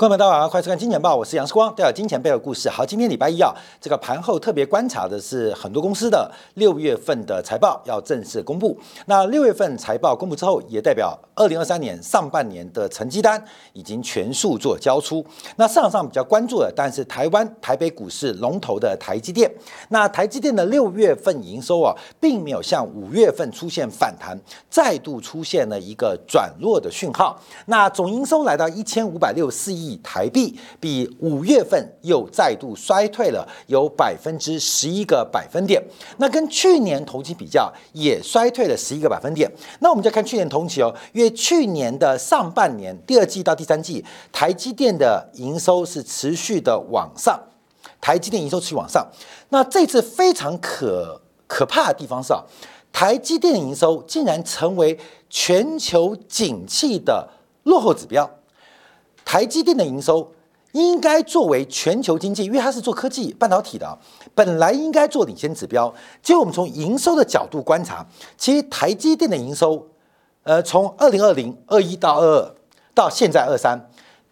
各位朋友大家好，欢迎收看《金钱报》，我是杨世光，带来金钱背后的故事。好，今天礼拜一啊，这个盘后特别观察的是很多公司的六月份的财报要正式公布。那六月份财报公布之后，也代表二零二三年上半年的成绩单已经全数做交出。那市场上比较关注的，但是台湾台北股市龙头的台积电。那台积电的六月份营收啊，并没有像五月份出现反弹，再度出现了一个转弱的讯号。那总营收来到一千五百六十四亿。台币比五月份又再度衰退了有百分之十一个百分点，那跟去年同期比较也衰退了十一个百分点。那我们再看去年同期哦，因为去年的上半年第二季到第三季，台积电的营收是持续的往上，台积电营收持续往上。那这次非常可可怕的地方是啊，台积电营收竟然成为全球景气的落后指标。台积电的营收应该作为全球经济，因为它是做科技半导体的，本来应该做领先指标。结果我们从营收的角度观察，其实台积电的营收，呃，从二零二零二一到二二到现在二三，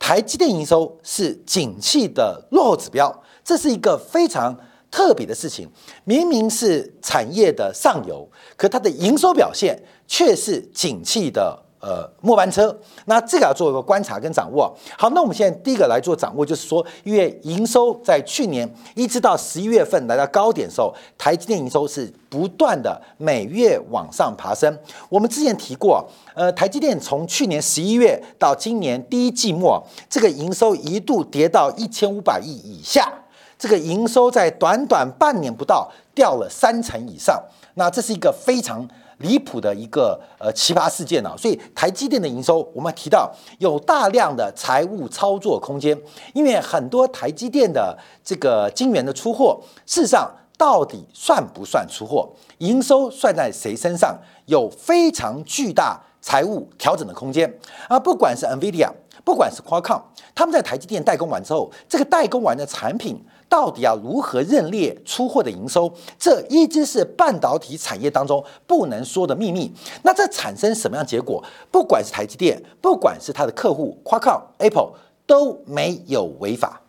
台积电营收是景气的落后指标，这是一个非常特别的事情。明明是产业的上游，可它的营收表现却是景气的。呃，末班车，那这个要做一个观察跟掌握。好，那我们现在第一个来做掌握，就是说，因为营收在去年一直到十一月份来到高点的时候，台积电营收是不断的每月往上爬升。我们之前提过，呃，台积电从去年十一月到今年第一季末，这个营收一度跌到一千五百亿以下，这个营收在短短半年不到掉了三成以上。那这是一个非常。离谱的一个呃奇葩事件啊，所以台积电的营收，我们提到有大量的财务操作空间，因为很多台积电的这个晶圆的出货，事实上到底算不算出货？营收算在谁身上？有非常巨大财务调整的空间啊！不管是 NVIDIA，不管是 Qualcomm，他们在台积电代工完之后，这个代工完的产品。到底要如何认列出货的营收？这一直是半导体产业当中不能说的秘密。那这产生什么样结果？不管是台积电，不管是它的客户 q u a c o Apple，都没有违法，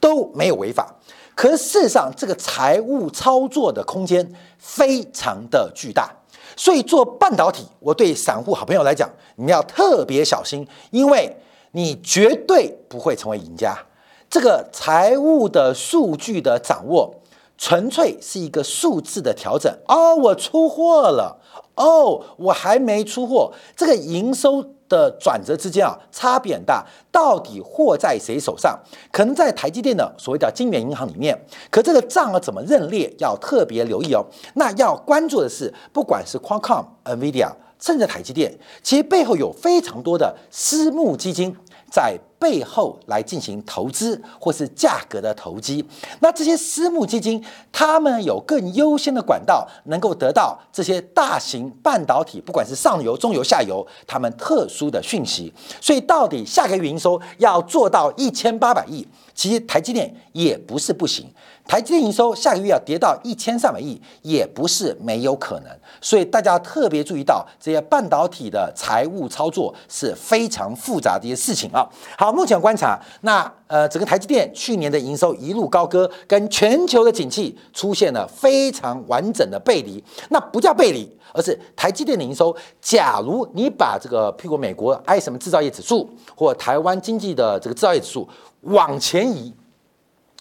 都没有违法。可是事实上，这个财务操作的空间非常的巨大。所以做半导体，我对散户好朋友来讲，你要特别小心，因为你绝对不会成为赢家。这个财务的数据的掌握，纯粹是一个数字的调整。哦，我出货了，哦，我还没出货。这个营收的转折之间啊，差别很大。到底货在谁手上？可能在台积电的所谓的金元银行里面。可这个账啊，怎么认列，要特别留意哦。那要关注的是，不管是 Qualcomm、NVIDIA，甚至台积电，其实背后有非常多的私募基金。在背后来进行投资或是价格的投机，那这些私募基金，他们有更优先的管道，能够得到这些大型半导体，不管是上游、中游、下游，他们特殊的讯息。所以，到底下个月营收要做到一千八百亿，其实台积电也不是不行。台积电营收下个月要跌到一千三百亿，也不是没有可能。所以大家特别注意到这些半导体的财务操作是非常复杂的一些事情啊。好，目前观察，那呃，整个台积电去年的营收一路高歌，跟全球的景气出现了非常完整的背离。那不叫背离，而是台积电的营收，假如你把这个譬如美国 I 什么制造业指数或台湾经济的这个制造业指数往前移。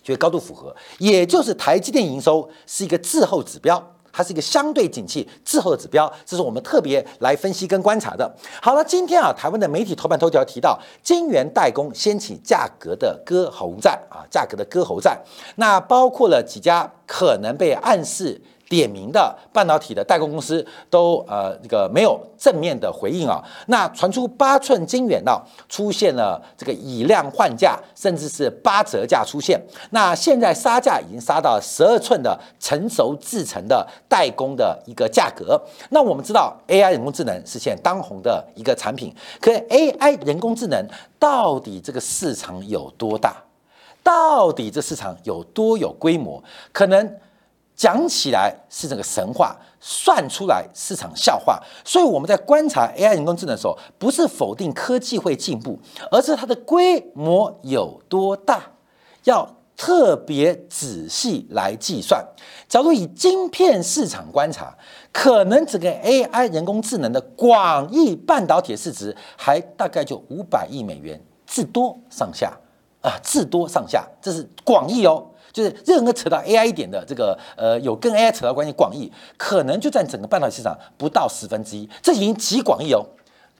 觉得高度符合，也就是台积电营收是一个滞后指标，它是一个相对景气滞后的指标，这是我们特别来分析跟观察的。好了，今天啊，台湾的媒体头版头条提到，晶圆代工掀起价格的割喉战啊，价格的割喉战，那包括了几家可能被暗示。点名的半导体的代工公司都呃这个没有正面的回应啊，那传出八寸晶圆呢出现了这个以量换价，甚至是八折价出现，那现在杀价已经杀到十二寸的成熟制成的代工的一个价格。那我们知道 AI 人工智能是现当红的一个产品，可 AI 人工智能到底这个市场有多大？到底这市场有多有规模？可能？讲起来是这个神话，算出来是场笑话。所以我们在观察 AI 人工智能的时候，不是否定科技会进步，而是它的规模有多大，要特别仔细来计算。假如以晶片市场观察，可能整个 AI 人工智能的广义半导体市值还大概就五百亿美元，至多上下啊，至多上下，这是广义哦。就是任何扯到 AI 一点的这个呃，有跟 AI 扯到关系广义，可能就占整个半导体市场不到十分之一，这已经极广义哦，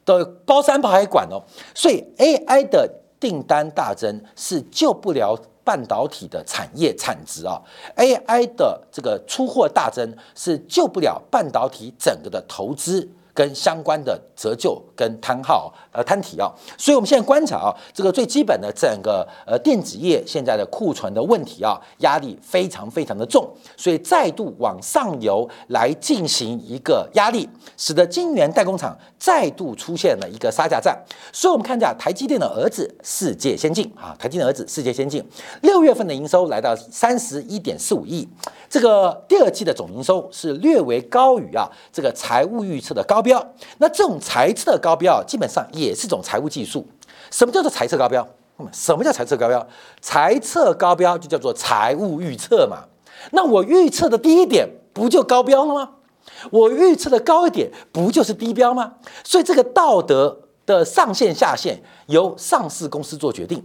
都包山包海管哦，所以 AI 的订单大增是救不了半导体的产业产值啊，AI 的这个出货大增是救不了半导体整个的投资。跟相关的折旧跟摊号呃摊体啊，所以我们现在观察啊，这个最基本的整个呃电子业现在的库存的问题啊，压力非常非常的重，所以再度往上游来进行一个压力，使得晶圆代工厂再度出现了一个杀价战。所以我们看一下台积电的儿子世界先进啊，台积电儿子世界先进六月份的营收来到三十一点四五亿。这个第二季的总营收是略微高于啊这个财务预测的高标，标那这种财测高标基本上也是一种财务技术。什么叫做财测高标？什么叫财测高标？财测高标就叫做财务预测嘛。那我预测的第一点不就高标了吗？我预测的高一点不就是低标吗？所以这个道德的上限下限由上市公司做决定。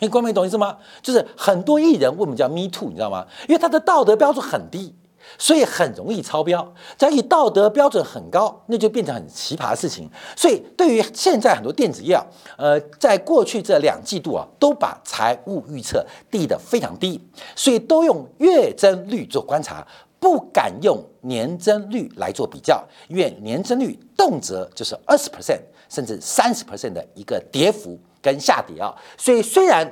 你官媒懂意思吗？就是很多艺人为什么叫 Me Too，你知道吗？因为他的道德标准很低，所以很容易超标。只要以道德标准很高，那就变成很奇葩的事情。所以对于现在很多电子业啊，呃，在过去这两季度啊，都把财务预测低得非常低，所以都用月增率做观察，不敢用年增率来做比较，因为年增率动辄就是二十 percent 甚至三十 percent 的一个跌幅。跟下跌啊，所以虽然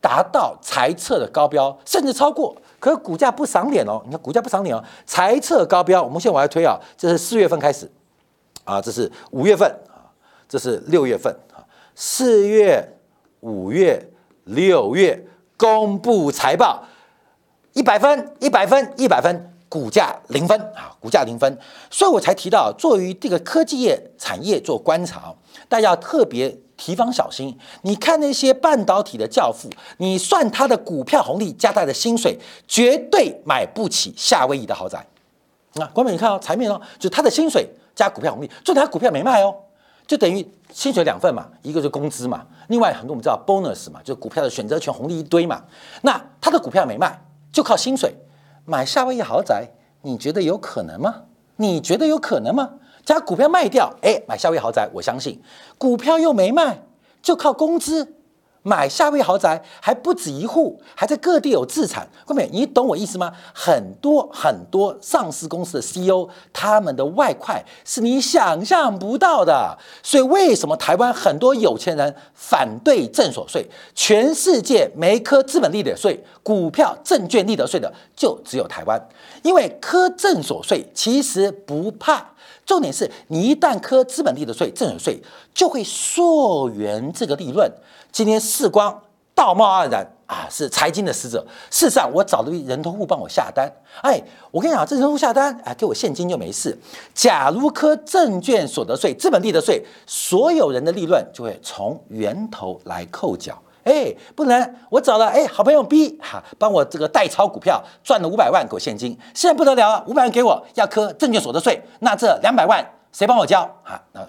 达到财测的高标，甚至超过，可是股价不赏脸哦。你看股价不赏脸哦，财测高标，我们现在往下推啊，这是四月份开始啊，这是五月份啊，这是六月份啊，四月、五月、六月公布财报，一百分，一百分，一百分，股价零分啊，股价零分，所以我才提到，作为这个科技业产业做观察，大家要特别。提防小心！你看那些半导体的教父，你算他的股票红利加他的薪水，绝对买不起夏威夷的豪宅。那关美，你看哦，财面哦，就他的薪水加股票红利，就他股票没卖哦，就等于薪水两份嘛，一个是工资嘛，另外很多我们知道 bonus 嘛，就股票的选择权红利一堆嘛。那他的股票没卖，就靠薪水买夏威夷豪宅，你觉得有可能吗？你觉得有可能吗？将股票卖掉，哎，买夏威夷豪宅，我相信股票又没卖，就靠工资买夏威夷豪宅，还不止一户，还在各地有资产。各位，你懂我意思吗？很多很多上市公司的 CEO，他们的外快是你想象不到的。所以，为什么台湾很多有钱人反对正所税？全世界没科资本利得税、股票证券利得税的，就只有台湾，因为科正所税其实不怕。重点是你一旦科资本利得税、正税，就会溯源这个利润。今天世光道貌岸然啊，是财经的使者。事实上，我找了人头户帮我下单。哎，我跟你讲，这人头户下单，哎，给我现金就没事。假如科证券所得税、资本利得税，所有人的利润就会从源头来扣缴。哎，不能，我找了哎好朋友 B 哈，帮我这个代抄股票赚了五百万给我现金，现在不得了了，五百万给我要科证券所得税，那这两百万谁帮我交哈？那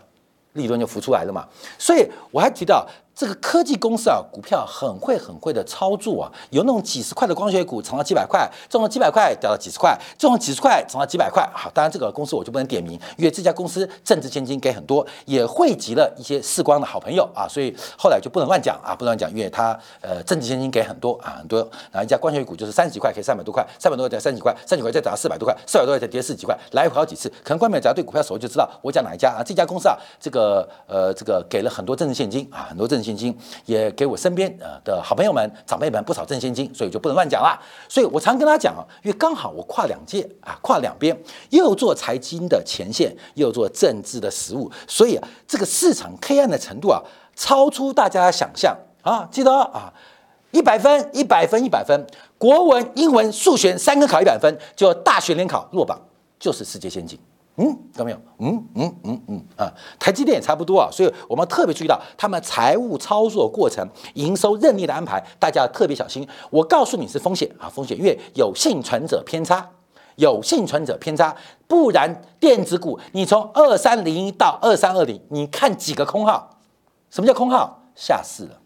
利润就浮出来了嘛。所以我还提到。这个科技公司啊，股票很会很会的操作啊，有那种几十块的光学股，涨到几百块，中了几百块掉到几十块，中了几十块涨到几百块。好，当然这个公司我就不能点名，因为这家公司政治现金给很多，也汇集了一些视光的好朋友啊，所以后来就不能乱讲啊，不能乱讲，因为他呃政治现金给很多啊，很多。然后一家光学股就是三十几块可以三百多块，三百多块再三十几块，三十几块再涨到四百多块，四百多块再跌四十几块，来回好几次。可能观众只要对股票熟就知道我讲哪一家啊，这家公司啊，这个呃这个给了很多政治现金啊，很多政治现金也。给我身边呃的好朋友们、长辈们不少挣现金，所以就不能乱讲了。所以我常跟他讲啊，因为刚好我跨两界啊，跨两边，又做财经的前线，又做政治的实务，所以啊，这个市场黑暗的程度啊，超出大家的想象啊。记得啊，一百分，一百分，一百分，国文、英文、数学三科考一百分，就大学联考落榜，就是世界先进。嗯，看到没有？嗯嗯嗯嗯啊，台积电也差不多啊，所以我们特别注意到他们财务操作过程、营收任力的安排，大家要特别小心。我告诉你是风险啊，风险，因为有幸存者偏差，有幸存者偏差，不然电子股你从二三零一到二三二零，你看几个空号？什么叫空号？下市了。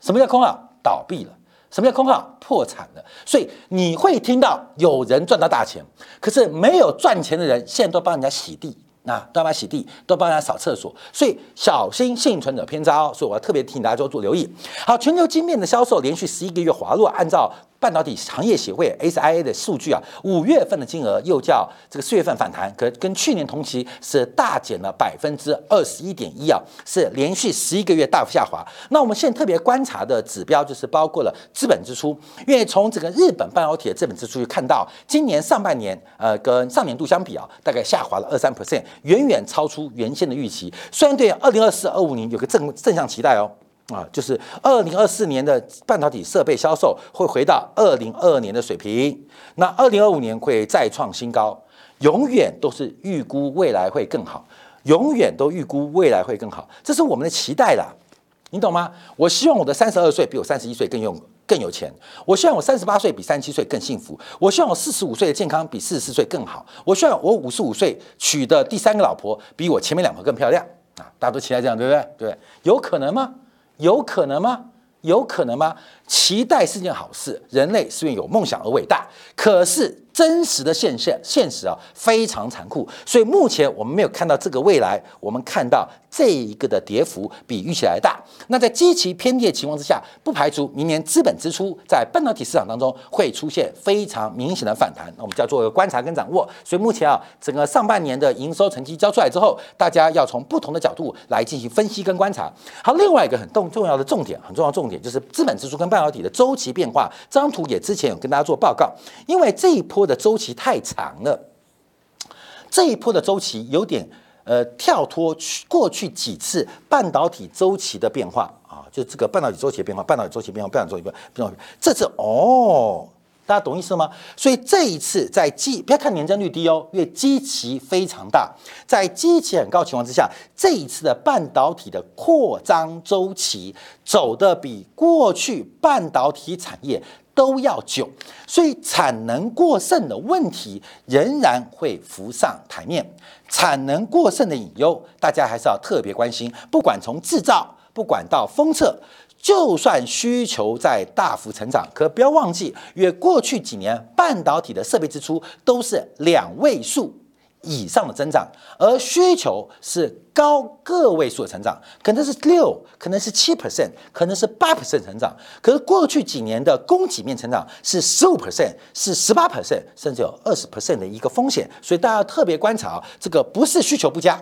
什么叫空号？倒闭了。什么叫空号？破产了。所以你会听到有人赚到大钱，可是没有赚钱的人现在都帮人家洗地，那都帮他洗地，都帮人家扫厕所。所以小心幸存者偏差哦。所以我要特别提醒大家做做留意。好，全球金面的销售连续十一个月滑落，按照。半导体行业协会 SIA 的数据啊，五月份的金额又叫这个四月份反弹，可跟去年同期是大减了百分之二十一点一啊，是连续十一个月大幅下滑。那我们现在特别观察的指标就是包括了资本支出，因为从整个日本半导体的资本支出去看到，今年上半年呃跟上年度相比啊，大概下滑了二三 percent，远远超出原先的预期。虽然对二零二四、二五年有个正正向期待哦。啊，就是二零二四年的半导体设备销售会回到二零二二年的水平，那二零二五年会再创新高，永远都是预估未来会更好，永远都预估未来会更好，这是我们的期待啦，你懂吗？我希望我的三十二岁比我三十一岁更有更有钱，我希望我三十八岁比三十七岁更幸福，我希望我四十五岁的健康比四十四岁更好，我希望我五十五岁娶的第三个老婆比我前面两个更漂亮啊！大家都期待这样，对不对？对，有可能吗？有可能吗？有可能吗？期待是件好事，人类是因为有梦想而伟大。可是真实的现现现实啊，非常残酷。所以目前我们没有看到这个未来，我们看到这一个的跌幅比预期来大。那在极其偏低的情况之下，不排除明年资本支出在半导体市场当中会出现非常明显的反弹。那我们叫做一个观察跟掌握。所以目前啊，整个上半年的营收成绩交出来之后，大家要从不同的角度来进行分析跟观察。好，另外一个很重重要的重点，很重要重点就是资本支出跟半半导体的周期变化。这张图也之前有跟大家做报告，因为这一波的周期太长了，这一波的周期有点呃跳脱去过去几次半导体周期的变化啊，就这个半导体周期的变化，半导体周期变化，半导体周期变化，这次哦。大家懂意思吗？所以这一次在基不要看年增率低哦，因为基期非常大，在基期很高情况之下，这一次的半导体的扩张周期走的比过去半导体产业都要久，所以产能过剩的问题仍然会浮上台面，产能过剩的隐忧，大家还是要特别关心。不管从制造，不管到封测。就算需求在大幅成长，可不要忘记，因为过去几年半导体的设备支出都是两位数以上的增长，而需求是高个位数的成长，可能是六，可能是七 percent，可能是八 percent 成长。可是过去几年的供给面成长是十五 percent，是十八 percent，甚至有二十 percent 的一个风险，所以大家要特别观察，这个不是需求不佳。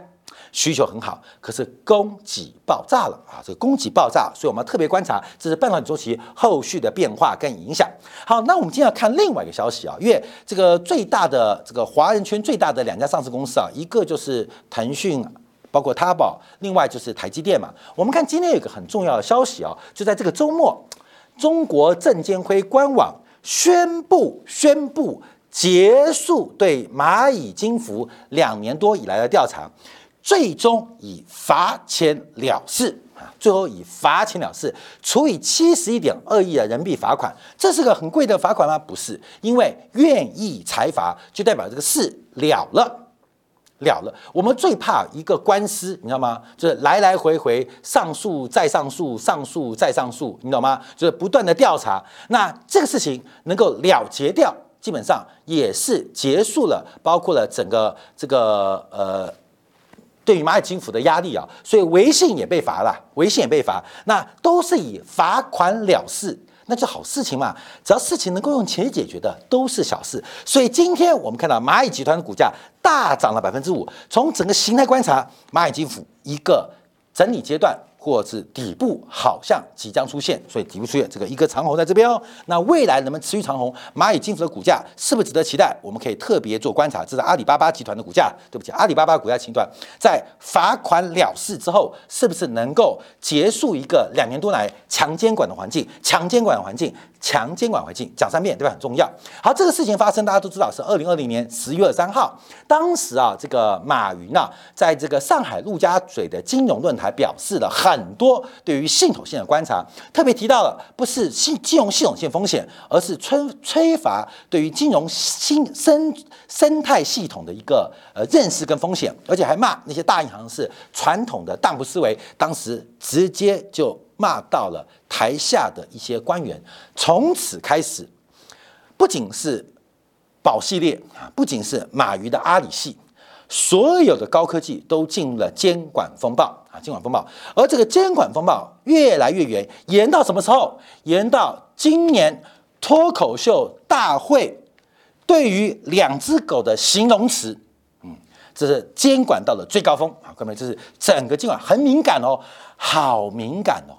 需求很好，可是供给爆炸了啊！这个供给爆炸，所以我们要特别观察，这是半导体周期后续的变化跟影响。好，那我们今天要看另外一个消息啊，因为这个最大的这个华人圈最大的两家上市公司啊，一个就是腾讯，包括淘宝，另外就是台积电嘛。我们看今天有一个很重要的消息啊，就在这个周末，中国证监会官网宣布宣布结束对蚂蚁金服两年多以来的调查。最终以罚钱了事啊！最后以罚钱了事，处以七十一点二亿的人民币罚款。这是个很贵的罚款吗？不是，因为愿意裁罚，就代表这个事了了了了。我们最怕一个官司，你知道吗？就是来来回回上诉再上诉，上诉再上诉，你懂吗？就是不断的调查。那这个事情能够了结掉，基本上也是结束了，包括了整个这个呃。对于蚂蚁金服的压力啊，所以微信也被罚了，微信也被罚，那都是以罚款了事，那就好事情嘛。只要事情能够用钱解决的，都是小事。所以今天我们看到蚂蚁集团的股价大涨了百分之五。从整个形态观察，蚂蚁金服一个整理阶段或是底部好像即将出现，所以底部出现这个一个长红在这边哦。那未来能不能持续长红？蚂蚁金服的股价是不是值得期待？我们可以特别做观察。这是阿里巴巴集团的股价，对不起，阿里巴巴股价情段在罚款了事之后，是不是能够结束一个两年多来强监管的环境？强监管的环境，强监管环境，讲三遍对吧？很重要。好，这个事情发生，大家都知道是二零二零年十月三号，当时啊，这个马云啊，在这个上海陆家嘴的金融论坛表示了很。多对于系统性的观察，特别提到了不是系金融系统性风险，而是催催乏对于金融新生生态系统的一个呃认识跟风险，而且还骂那些大银行是传统的当铺思维，当时直接就骂到了台下的一些官员，从此开始，不仅是宝系列啊，不仅是马云的阿里系。所有的高科技都进入了监管风暴啊，监管风暴，而这个监管风暴越来越远，延到什么时候？延到今年脱口秀大会对于两只狗的形容词，嗯，这是监管到了最高峰啊，各位，这是整个监管很敏感哦，好敏感哦，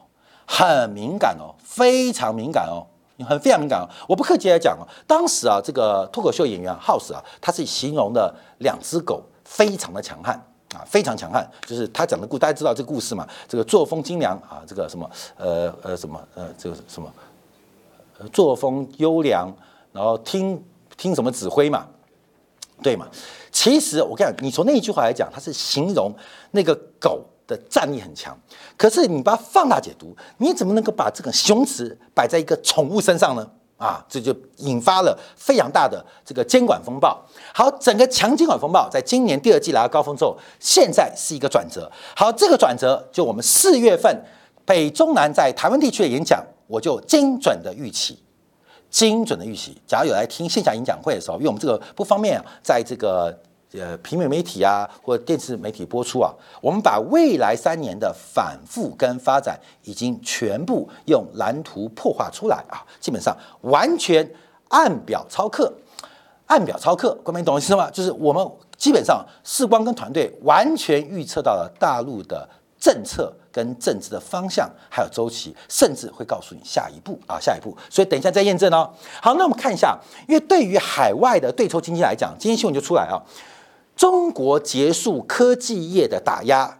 很敏感哦，非常敏感哦，很非常敏感哦。我不客气来讲哦，当时啊，这个脱口秀演员 House 啊，他是形容的两只狗。非常的强悍啊，非常强悍，就是他讲的故，大家知道这个故事嘛？这个作风精良啊，这个什么呃呃什么呃这个什么，作风优良，然后听听什么指挥嘛，对嘛？其实我跟你讲，你从那一句话来讲，它是形容那个狗的战力很强，可是你把它放大解读，你怎么能够把这个形容词摆在一个宠物身上呢？啊，这就引发了非常大的这个监管风暴。好，整个强监管风暴在今年第二季来到高峰之后，现在是一个转折。好，这个转折就我们四月份北中南在台湾地区的演讲，我就精准的预期，精准的预期。假如有来听线下演讲会的时候，因为我们这个不方便，在这个。呃，平面媒体啊，或者电视媒体播出啊，我们把未来三年的反复跟发展已经全部用蓝图破画出来啊，基本上完全按表操课，按表操课，各位懂我意思吗？就是我们基本上视光跟团队完全预测到了大陆的政策跟政治的方向，还有周期，甚至会告诉你下一步啊，下一步。所以等一下再验证哦。好，那我们看一下，因为对于海外的对冲经济来讲，今天新闻就出来啊。中国结束科技业的打压，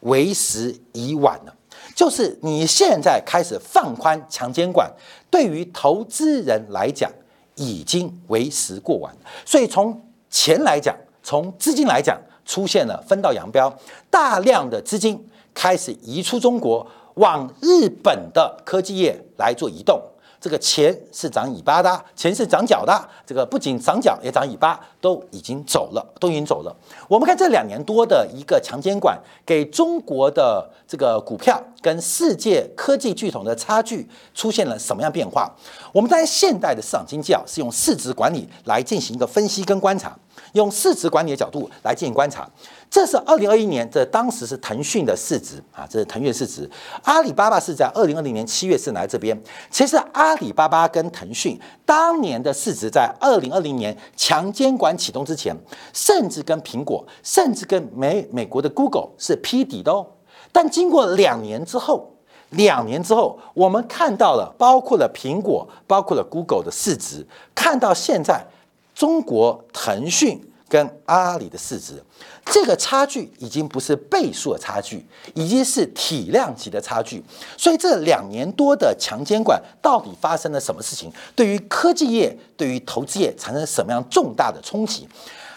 为时已晚了。就是你现在开始放宽强监管，对于投资人来讲，已经为时过晚。所以从钱来讲，从资金来讲，出现了分道扬镳，大量的资金开始移出中国，往日本的科技业来做移动。这个钱是长尾巴的，钱是长脚的。这个不仅长脚，也长尾巴，都已经走了，都已经走了。我们看这两年多的一个强监管，给中国的这个股票跟世界科技巨头的差距出现了什么样变化？我们在现代的市场经济啊，是用市值管理来进行一个分析跟观察。用市值管理的角度来进行观察，这是二零二一年，这当时是腾讯的市值啊，这是腾讯市值。阿里巴巴是在二零二零年七月是来这边。其实阿里巴巴跟腾讯当年的市值在二零二零年强监管启动之前，甚至跟苹果，甚至跟美美国的 Google 是匹敌的哦。但经过两年之后，两年之后，我们看到了包括了苹果，包括了 Google 的市值，看到现在。中国腾讯跟阿里的市值，这个差距已经不是倍数的差距，已经是体量级的差距。所以这两年多的强监管到底发生了什么事情？对于科技业、对于投资业产生什么样重大的冲击？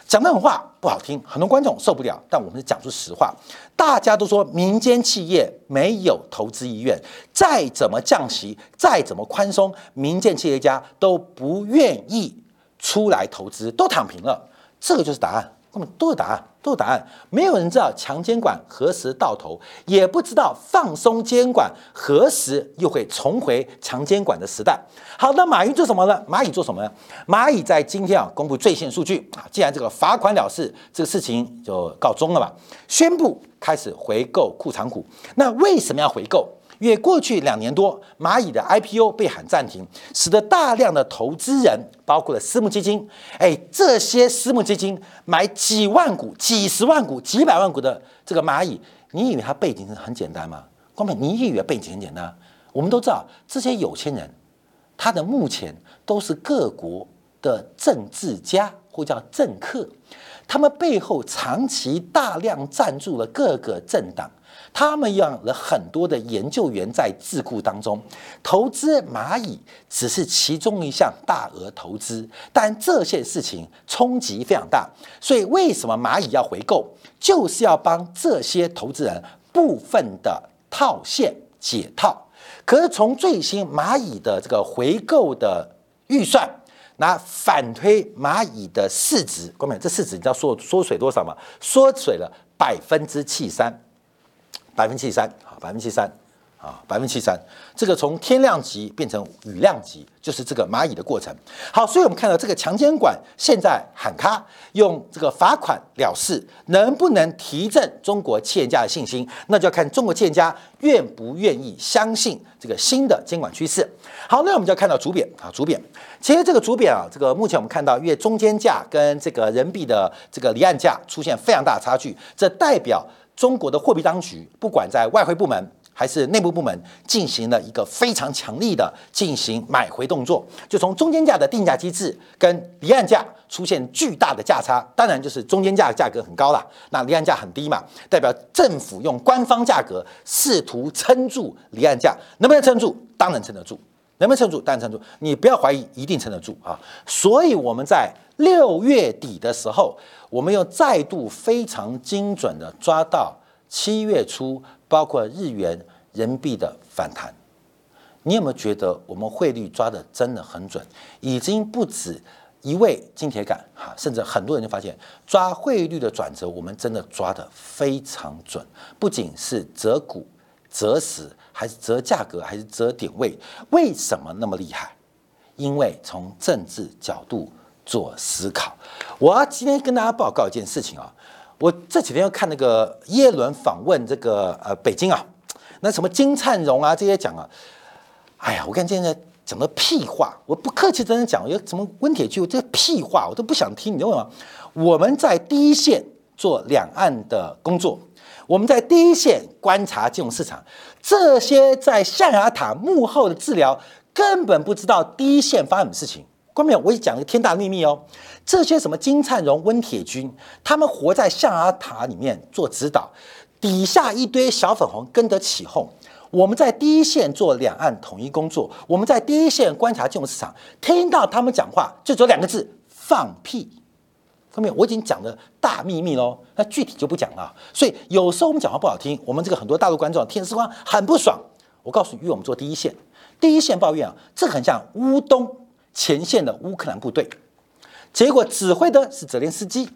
讲那种话不好听，很多观众受不了。但我们是讲出实话，大家都说民间企业没有投资意愿，再怎么降息，再怎么宽松，民间企业家都不愿意。出来投资都躺平了，这个就是答案，那么都是答案，都是答案。没有人知道强监管何时到头，也不知道放松监管何时又会重回强监管的时代。好，那马云做什么呢？蚂蚁做什么呢？蚂蚁在今天啊公布最新数据啊，既然这个罚款了事，这个事情就告终了吧，宣布开始回购库藏股。那为什么要回购？因为过去两年多，蚂蚁的 IPO 被喊暂停，使得大量的投资人，包括了私募基金，哎，这些私募基金买几万股、几十万股、几百万股的这个蚂蚁，你以为它背景是很简单吗？光明，你以为背景很简单？我们都知道，这些有钱人，他的目前都是各国的政治家或叫政客，他们背后长期大量赞助了各个政党。他们养了很多的研究员在智库当中投资蚂蚁，只是其中一项大额投资，但这些事情冲击非常大。所以为什么蚂蚁要回购，就是要帮这些投资人部分的套现解套。可是从最新蚂蚁的这个回购的预算，那反推蚂蚁的市值，各位，这市值你知道缩缩水多少吗？缩水了百分之七三。百分之七三啊，百分之七三啊，百分之七三，这个从天量级变成雨量级，就是这个蚂蚁的过程。好，所以我们看到这个强监管现在喊卡，用这个罚款了事，能不能提振中国企业家的信心？那就要看中国企业家愿不愿意相信这个新的监管趋势。好，那我们就要看到主贬啊，主贬。其实这个主贬啊，这个目前我们看到，因为中间价跟这个人民币的这个离岸价出现非常大的差距，这代表。中国的货币当局，不管在外汇部门还是内部部门，进行了一个非常强力的进行买回动作，就从中间价的定价机制跟离岸价出现巨大的价差，当然就是中间价价格很高了，那离岸价很低嘛，代表政府用官方价格试图撑住离岸价，能不能撑住？当然撑得住，能不能撑住？当然撑住，你不要怀疑，一定撑得住啊！所以我们在六月底的时候。我们又再度非常精准的抓到七月初，包括日元、人民币的反弹。你有没有觉得我们汇率抓的真的很准？已经不止一位金铁杆哈，甚至很多人就发现抓汇率的转折，我们真的抓的非常准。不仅是择股、择时，还是择价格，还是择点位。为什么那么厉害？因为从政治角度。做思考，我要今天跟大家报告一件事情啊，我这几天要看那个耶伦访问这个呃北京啊，那什么金灿荣啊这些讲啊，哎呀，我看现在讲的屁话，我不客气真的讲，有什么温铁具这屁话我都不想听，你知道吗？我们在第一线做两岸的工作，我们在第一线观察金融市场，这些在象牙塔幕后的治疗根本不知道第一线发生什么事情。关面我也讲一个天大的秘密哦，这些什么金灿荣、温铁军，他们活在象牙塔里面做指导，底下一堆小粉红跟着起哄。我们在第一线做两岸统一工作，我们在第一线观察金融市场，听到他们讲话就只有两个字：放屁。后面我已经讲了大秘密喽，那具体就不讲了。所以有时候我们讲话不好听，我们这个很多大陆观众听时光很不爽。我告诉你，因为我们做第一线，第一线抱怨啊，这很像乌东。前线的乌克兰部队，结果指挥的是泽连斯基，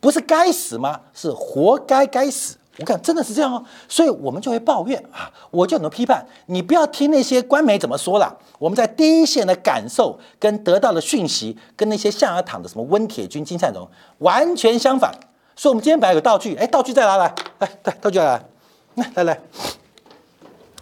不是该死吗？是活该该死！我看真的是这样哦，所以我们就会抱怨啊，我就能批判你，不要听那些官媒怎么说了。我们在第一线的感受跟得到的讯息，跟那些象牙塔的什么温铁军、金灿荣完全相反。所以，我们今天本来有道具，哎，道具再拿来，来，对，道具来，来，来来。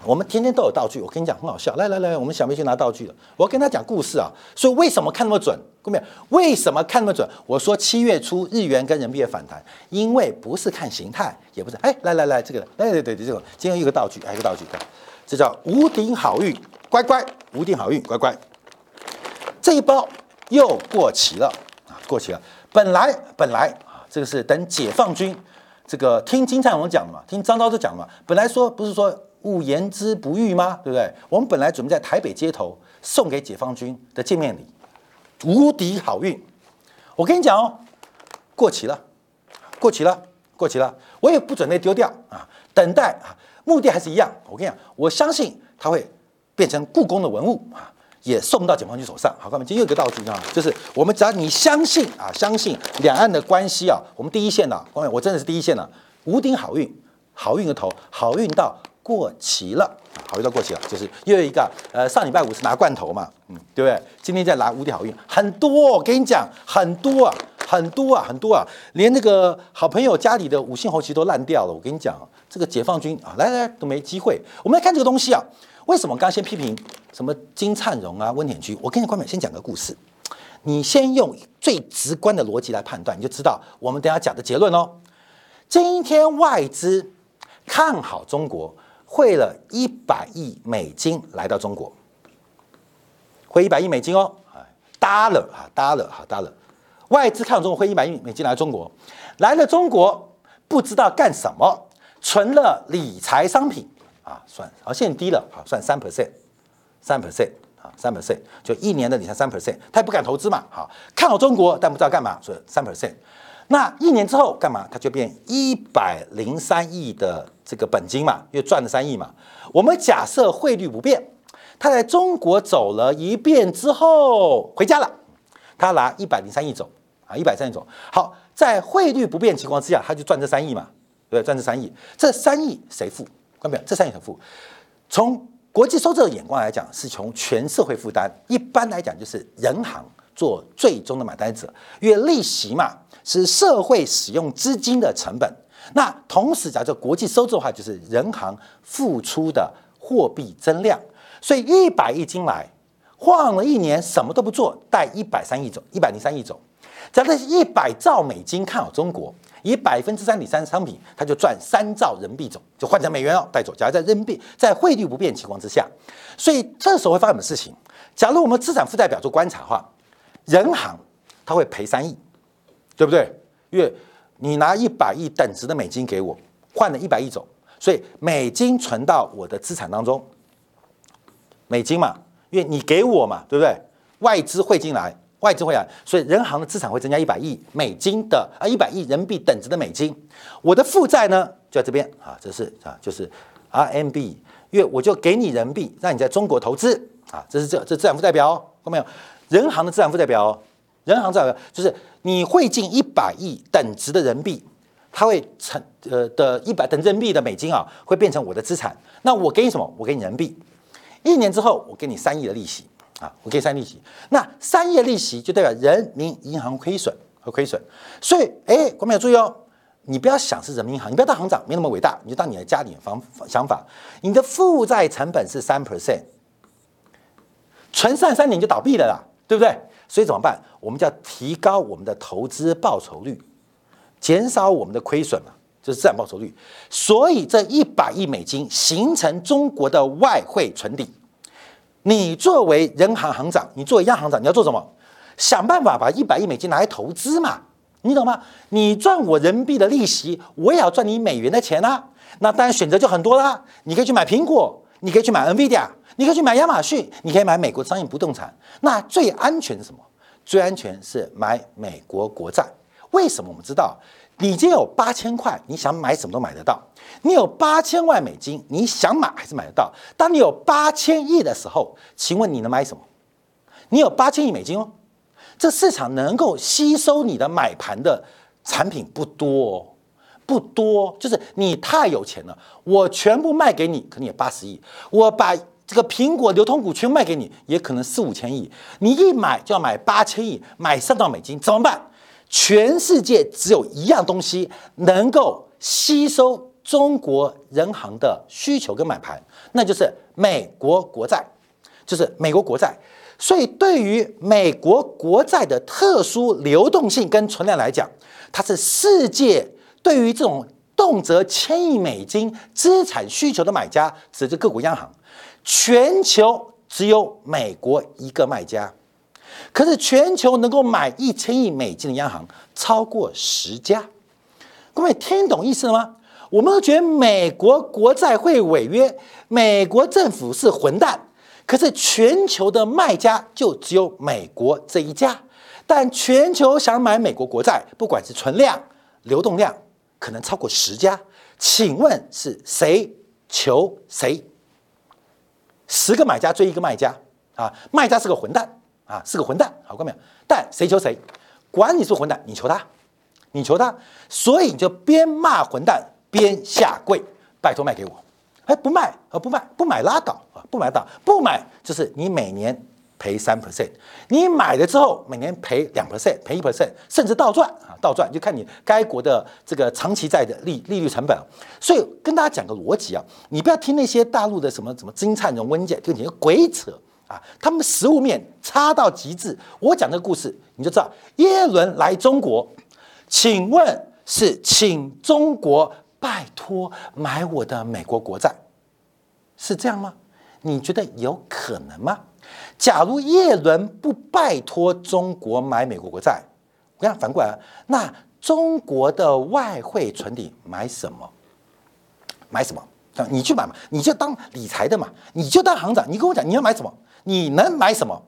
我们天天都有道具，我跟你讲很好笑。来来来，我们小妹去拿道具了。我要跟他讲故事啊。所以为什么看那么准？各位，为什么看那么准？我说七月初日元跟人民币反弹，因为不是看形态，也不是。哎，来来来，这个，对对对对，这个今天一个道具，还有一个道具，看，这叫无顶好运，乖乖，无顶好运，乖乖。这一包又过期了啊，过期了。本来本来啊，这个是等解放军，这个听金灿荣讲的嘛，听张昭都讲的嘛，本来说不是说。勿言之不预吗？对不对？我们本来准备在台北街头送给解放军的见面礼，无敌好运。我跟你讲哦，过期了，过期了，过期了。我也不准备丢掉啊，等待啊，目的还是一样。我跟你讲，我相信它会变成故宫的文物啊，也送到解放军手上。好，各位，今天又一个道具啊，就是我们只要你相信啊，相信两岸的关系啊，我们第一线的，各位，我真的是第一线的，无顶好运，好运的头，好运到。过期了，好运到过期了，就是又有一个呃，上礼拜五是拿罐头嘛，嗯，对不对？今天再拿无敌好运，很多，我跟你讲，很多啊，很多啊，很多啊，连那个好朋友家里的五星红旗都烂掉了。我跟你讲，这个解放军啊，来来都没机会。我们来看这个东西啊，为什么刚刚先批评什么金灿荣啊、温点居？我跟你关美先讲个故事，你先用最直观的逻辑来判断，你就知道我们等下讲的结论哦。今天外资看好中国。汇了一百亿美金来到中国，汇一百亿美金哦，哎，dollar 啊，dollar 好 dollar，外资看中国汇一百亿美金来中国，来了中国不知道干什么，存了理财商品啊，算，好现在低了，好算三 percent，三 percent 啊，三 percent 就一年的理财三 percent，他也不敢投资嘛，好，看好中国但不知道干嘛，所以三 percent。那一年之后干嘛？它就变一百零三亿的这个本金嘛，因为赚了三亿嘛。我们假设汇率不变，他在中国走了一遍之后回家了，他拿一百零三亿走啊，一百三亿走。好，在汇率不变情况之下，他就赚这三亿嘛，对赚这三亿。这三亿谁付？看到没有？这三亿谁付？从国际收支的眼光来讲，是从全社会负担。一般来讲，就是人行做最终的买单者，因为利息嘛。是社会使用资金的成本。那同时，假设国际收支的话，就是人行付出的货币增量。所以一百亿进来，晃了一年什么都不做，带一百三亿走，一百零三亿走。假设一百兆美金看好中国，以百分之三点三商品，它就赚三兆人民币走，就换成美元哦带走。假如在人民币在汇率不变情况之下，所以这时候会发生什么事情？假如我们资产负债表做观察的话，人行它会赔三亿。对不对？因为你拿一百亿等值的美金给我，换了一百亿走，所以美金存到我的资产当中，美金嘛，因为你给我嘛，对不对？外资汇进来，外资汇来，所以人行的资产会增加一百亿美金的啊，一百亿人民币等值的美金。我的负债呢就在这边啊，这是啊，就是 RMB，因为我就给你人民币，让你在中国投资啊，这是这这资产负债表，看到没有？人行的资产负债表。人行债就是你汇进一百亿等值的人民币，它会成呃的一百等人民币的美金啊，会变成我的资产。那我给你什么？我给你人民币。一年之后，我给你三亿的利息啊，我给你三亿利息。那三亿的利息就代表人民银行亏损和亏损。所以，哎，观众要注意哦，你不要想是人民银行，你不要当行长，没那么伟大，你就当你的家里方想法。你的负债成本是三 percent，存上三年就倒闭了啦，对不对？所以怎么办？我们就要提高我们的投资报酬率，减少我们的亏损嘛，就是资产报酬率。所以这一百亿美金形成中国的外汇存底。你作为人行行长，你作为央行长，你要做什么？想办法把一百亿美金拿来投资嘛，你懂吗？你赚我人民币的利息，我也要赚你美元的钱啊。那当然选择就很多啦，你可以去买苹果，你可以去买 NVIDIA。你可以去买亚马逊，你可以买美国商业不动产。那最安全是什么？最安全是买美国国债。为什么？我们知道，你今天有八千块，你想买什么都买得到。你有八千万美金，你想买还是买得到。当你有八千亿的时候，请问你能买什么？你有八千亿美金哦，这市场能够吸收你的买盘的产品不多，不多。就是你太有钱了，我全部卖给你，可能也八十亿。我把这个苹果流通股全卖给你，也可能四五千亿。你一买就要买八千亿，买上兆美金，怎么办？全世界只有一样东西能够吸收中国人行的需求跟买盘，那就是美国国债，就是美国国债。所以，对于美国国债的特殊流动性跟存量来讲，它是世界对于这种动辄千亿美金资产需求的买家，指的各国央行。全球只有美国一个卖家，可是全球能够买一千亿美金的央行超过十家。各位听懂意思了吗？我们都觉得美国国债会违约，美国政府是混蛋，可是全球的卖家就只有美国这一家。但全球想买美国国债，不管是存量、流动量，可能超过十家。请问是谁求谁？十个买家追一个卖家啊，卖家是个混蛋啊，是个混蛋，好过没有？但谁求谁？管你是混蛋，你求他，你求他，所以你就边骂混蛋边下跪，拜托卖给我。哎，不卖啊，不卖，不买拉倒啊，不买倒，不买就是你每年。赔三 percent，你买了之后每年赔两 percent，赔一 percent，甚至倒赚啊，倒赚就看你该国的这个长期债的利利率成本。所以跟大家讲个逻辑啊，你不要听那些大陆的什么什么金灿荣、温健，就你个鬼扯啊！他们实物面差到极致。我讲这个故事，你就知道耶伦来中国，请问是请中国拜托买我的美国国债，是这样吗？你觉得有可能吗？假如耶伦不拜托中国买美国国债，我跟你反过来，那中国的外汇存底买什么？买什么？你去买嘛，你就当理财的嘛，你就当行长。你跟我讲你要买什么？你能买什么？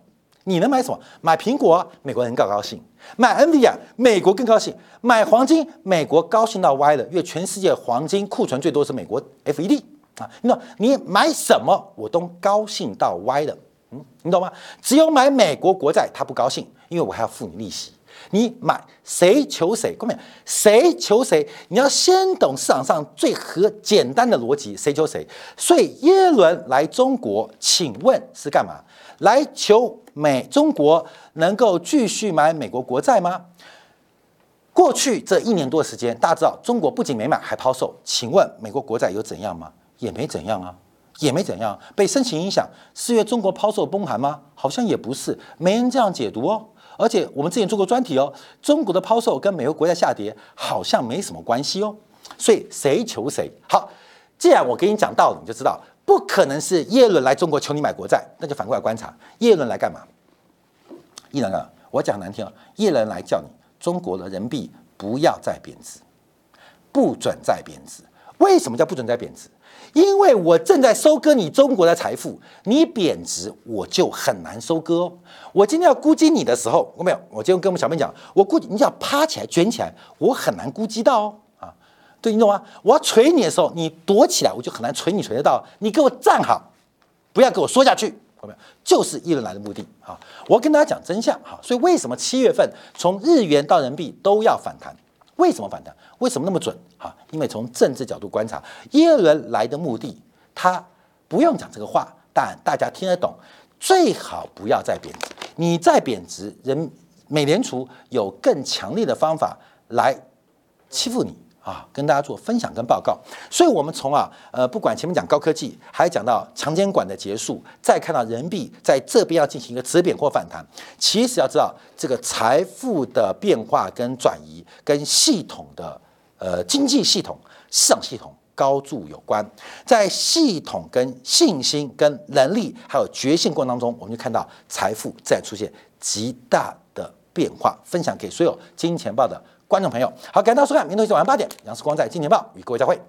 你能买什么？买苹果，美国人更高兴；买 NVIDIA，美国更高兴；买黄金，美国高兴到歪了，因为全世界黄金库存最多是美国 FED 啊。那？你买什么，我都高兴到歪了。嗯，你懂吗？只有买美国国债，他不高兴，因为我还要付你利息。你买谁求谁？各位，谁求谁？你要先懂市场上最和简单的逻辑，谁求谁？所以耶伦来中国，请问是干嘛？来求美中国能够继续买美国国债吗？过去这一年多的时间，大家知道中国不仅没买，还抛售。请问美国国债有怎样吗？也没怎样啊。也没怎样，被申请影响，是因为中国抛售崩盘吗？好像也不是，没人这样解读哦。而且我们之前做过专题哦，中国的抛售跟美国国债下跌好像没什么关系哦。所以谁求谁？好，既然我给你讲道理，你就知道不可能是耶伦来中国求你买国债，那就反过来观察，耶伦来干嘛？耶伦啊，我讲难听啊，耶伦来叫你中国的人民币不要再贬值，不准再贬值。为什么叫不准再贬值？因为我正在收割你中国的财富，你贬值我就很难收割。我今天要估计你的时候，我没有，我今天跟我们小妹讲，我估计你要趴起来卷起来，我很难估计到哦啊，对，你懂吗？我要捶你的时候，你躲起来，我就很难捶你捶得到。你给我站好，不要给我说下去，有没有？就是一轮来的目的啊！我跟大家讲真相哈，所以为什么七月份从日元到人民币都要反弹？为什么反弹？为什么那么准？哈，因为从政治角度观察，耶伦来的目的，他不用讲这个话，但大家听得懂。最好不要再贬值，你再贬值，人美联储有更强烈的方法来欺负你。啊，跟大家做分享跟报告，所以我们从啊，呃，不管前面讲高科技，还讲到强监管的结束，再看到人民币在这边要进行一个止贬或反弹，其实要知道这个财富的变化跟转移，跟系统的呃经济系统、市场系统高度有关。在系统跟信心、跟能力还有决心过程当中，我们就看到财富在出现极大的变化。分享给所有金钱报的。观众朋友，好，感谢大家收看，明天晚上八点，杨世光在《金钱报》与各位再会。